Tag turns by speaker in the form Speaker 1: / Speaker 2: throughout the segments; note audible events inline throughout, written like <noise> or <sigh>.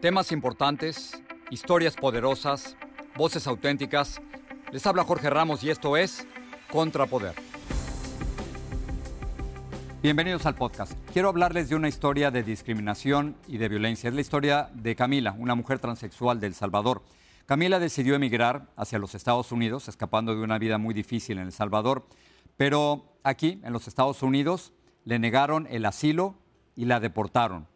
Speaker 1: Temas importantes, historias poderosas, voces auténticas. Les habla Jorge Ramos y esto es Contrapoder. Bienvenidos al podcast. Quiero hablarles de una historia de discriminación y de violencia. Es la historia de Camila, una mujer transexual de El Salvador. Camila decidió emigrar hacia los Estados Unidos, escapando de una vida muy difícil en El Salvador, pero aquí, en los Estados Unidos, le negaron el asilo y la deportaron.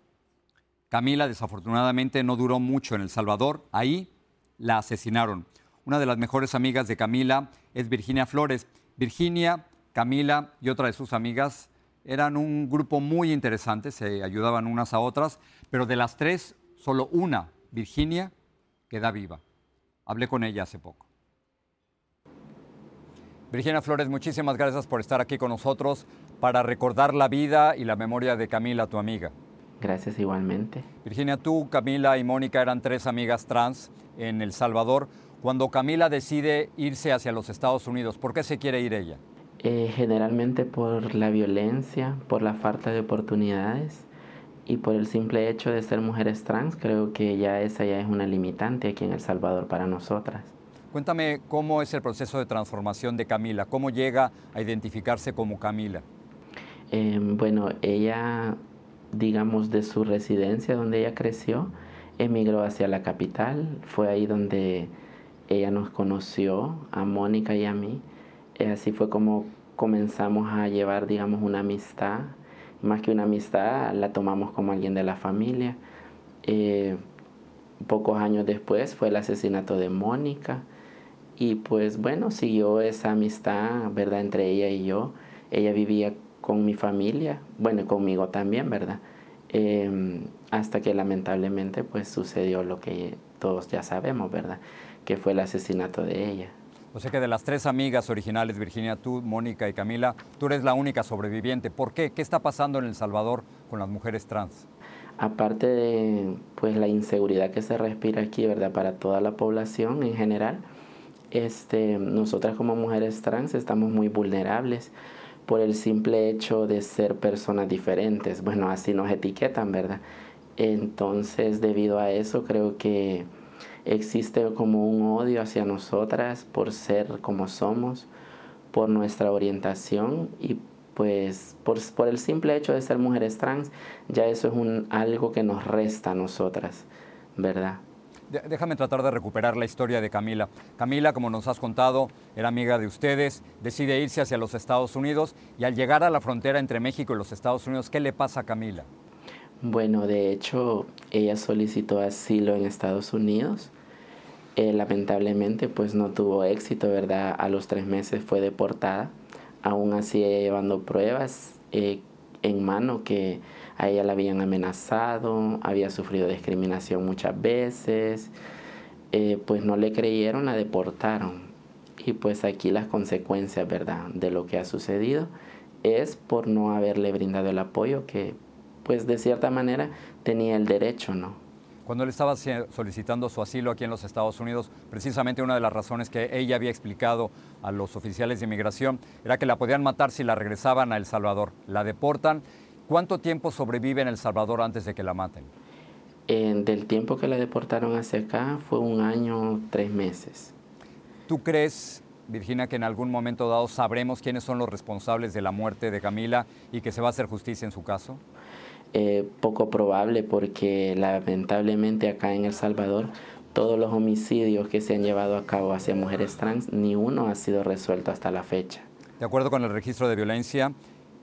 Speaker 1: Camila desafortunadamente no duró mucho en El Salvador, ahí la asesinaron. Una de las mejores amigas de Camila es Virginia Flores. Virginia, Camila y otra de sus amigas eran un grupo muy interesante, se ayudaban unas a otras, pero de las tres, solo una, Virginia, queda viva. Hablé con ella hace poco. Virginia Flores, muchísimas gracias por estar aquí con nosotros para recordar la vida y la memoria de Camila, tu amiga.
Speaker 2: Gracias igualmente.
Speaker 1: Virginia, tú, Camila y Mónica eran tres amigas trans en El Salvador. Cuando Camila decide irse hacia los Estados Unidos, ¿por qué se quiere ir ella?
Speaker 2: Eh, generalmente por la violencia, por la falta de oportunidades y por el simple hecho de ser mujeres trans, creo que ya esa ya es una limitante aquí en El Salvador para nosotras.
Speaker 1: Cuéntame cómo es el proceso de transformación de Camila, cómo llega a identificarse como Camila.
Speaker 2: Eh, bueno, ella digamos, de su residencia donde ella creció, emigró hacia la capital. Fue ahí donde ella nos conoció, a Mónica y a mí. Y así fue como comenzamos a llevar, digamos, una amistad. Más que una amistad, la tomamos como alguien de la familia. Eh, pocos años después fue el asesinato de Mónica. Y pues bueno, siguió esa amistad, ¿verdad?, entre ella y yo. Ella vivía con mi familia, bueno, conmigo también, ¿verdad? Em, hasta que lamentablemente pues sucedió lo que todos ya sabemos, ¿verdad? Que fue el asesinato de ella.
Speaker 1: O sea que de las tres amigas originales, Virginia, tú, Mónica y Camila, tú eres la única sobreviviente. ¿Por qué? ¿Qué está pasando en El Salvador con las mujeres trans?
Speaker 2: Aparte de pues la inseguridad que se respira aquí, ¿verdad? Para toda la población en general, este, nosotras como mujeres trans estamos muy vulnerables por el simple hecho de ser personas diferentes. Bueno, así nos etiquetan, ¿verdad? Entonces, debido a eso, creo que existe como un odio hacia nosotras por ser como somos, por nuestra orientación y pues por, por el simple hecho de ser mujeres trans, ya eso es un, algo que nos resta a nosotras, ¿verdad?
Speaker 1: Déjame tratar de recuperar la historia de Camila. Camila, como nos has contado, era amiga de ustedes, decide irse hacia los Estados Unidos y al llegar a la frontera entre México y los Estados Unidos, ¿qué le pasa a Camila?
Speaker 2: Bueno, de hecho, ella solicitó asilo en Estados Unidos. Eh, lamentablemente, pues no tuvo éxito, ¿verdad? A los tres meses fue deportada. Aún así, llevando pruebas eh, en mano que a ella la habían amenazado, había sufrido discriminación muchas veces, eh, pues no le creyeron, la deportaron. Y pues aquí las consecuencias, ¿verdad?, de lo que ha sucedido es por no haberle brindado el apoyo que, pues de cierta manera, tenía el derecho, ¿no?
Speaker 1: Cuando él estaba solicitando su asilo aquí en los Estados Unidos, precisamente una de las razones que ella había explicado a los oficiales de inmigración era que la podían matar si la regresaban a El Salvador. La deportan ¿Cuánto tiempo sobrevive en El Salvador antes de que la maten?
Speaker 2: del tiempo que la deportaron hacia acá fue un año, tres meses.
Speaker 1: ¿Tú crees, Virginia, que en algún momento dado sabremos quiénes son los responsables de la muerte de Camila y que se va a hacer justicia en su caso?
Speaker 2: Eh, poco probable porque lamentablemente acá en El Salvador todos los homicidios que se han llevado a cabo hacia mujeres trans, ni uno ha sido resuelto hasta la fecha.
Speaker 1: De acuerdo con el registro de violencia,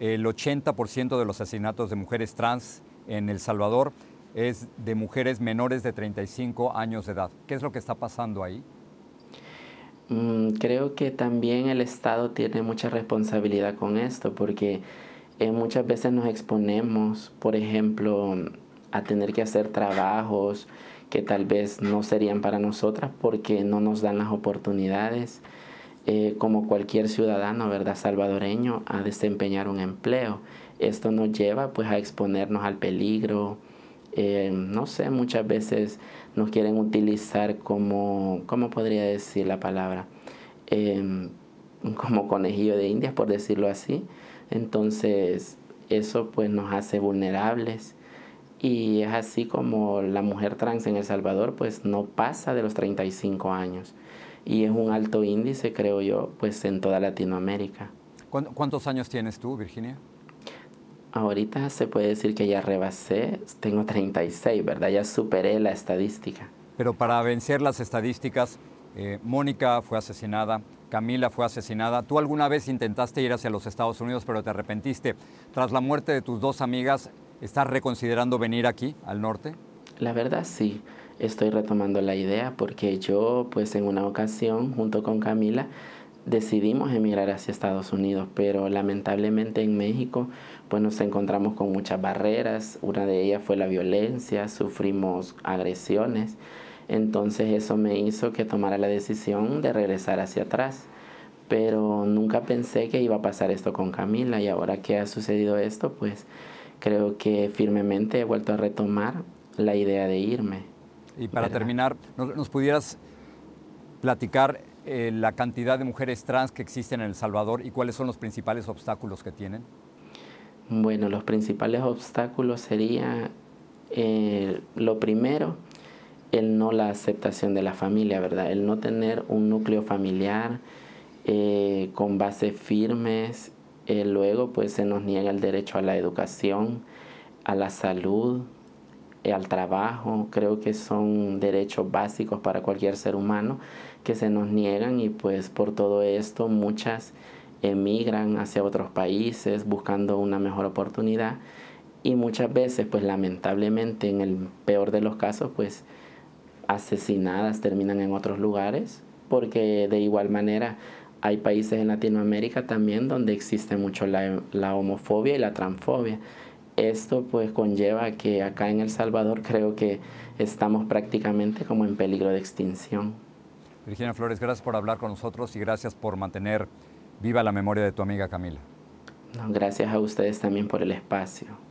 Speaker 1: el 80% de los asesinatos de mujeres trans en El Salvador es de mujeres menores de 35 años de edad. ¿Qué es lo que está pasando ahí?
Speaker 2: Mm, creo que también el Estado tiene mucha responsabilidad con esto, porque eh, muchas veces nos exponemos, por ejemplo, a tener que hacer trabajos que tal vez no serían para nosotras porque no nos dan las oportunidades eh, como cualquier ciudadano, ¿verdad? Salvadoreño a desempeñar un empleo. Esto nos lleva pues a exponernos al peligro. Eh, no sé, muchas veces nos quieren utilizar como, ¿cómo podría decir la palabra? Em, como conejillo de indias, por decirlo así. Entonces, eso pues nos hace vulnerables y es así como la mujer trans en El Salvador pues no pasa de los 35 años y es un alto índice, creo yo, pues en toda Latinoamérica.
Speaker 1: ¿Cuántos años tienes tú, Virginia?
Speaker 2: Ahorita se puede decir que ya rebasé, tengo 36, ¿verdad? Ya superé la estadística.
Speaker 1: Pero para vencer las estadísticas, eh, Mónica fue asesinada, Camila fue asesinada. ¿Tú alguna vez intentaste ir hacia los Estados Unidos pero te arrepentiste? Tras la muerte de tus dos amigas, ¿Estás reconsiderando venir aquí, al norte?
Speaker 2: La verdad sí, estoy retomando la idea porque yo, pues en una ocasión, junto con Camila, decidimos emigrar hacia Estados Unidos, pero lamentablemente en México pues nos encontramos con muchas barreras, una de ellas fue la violencia, sufrimos agresiones, entonces eso me hizo que tomara la decisión de regresar hacia atrás, pero nunca pensé que iba a pasar esto con Camila y ahora que ha sucedido esto pues creo que firmemente he vuelto a retomar la idea de irme.
Speaker 1: Y para terminar, ¿nos, pudieras platicar eh, la cantidad de mujeres trans que existen en El Salvador y cuáles son los principales obstáculos que tienen?
Speaker 2: Bueno, los principales obstáculos sería eh, lo primero, el no la aceptación de la familia, ¿verdad? El no tener un núcleo familiar eh, con bases firmes eh, luego pues se nos niega el derecho a la educación, a la salud, eh, al trabajo. Creo que son derechos básicos para cualquier ser humano que se nos niegan y pues por todo esto muchas emigran hacia otros países buscando una mejor oportunidad y muchas veces pues lamentablemente en el peor de los casos pues asesinadas terminan en otros lugares porque de igual manera hay países en Latinoamérica también donde existe mucho la, homofobia y la transfobia. Esto pues conlleva que acá en El Salvador <laughs> creo que estamos prácticamente como en peligro de extinción.
Speaker 1: Virginia Flores, gracias por hablar con nosotros y gracias por mantener viva la memoria de tu amiga Camila.
Speaker 2: gracias a ustedes también por el espacio.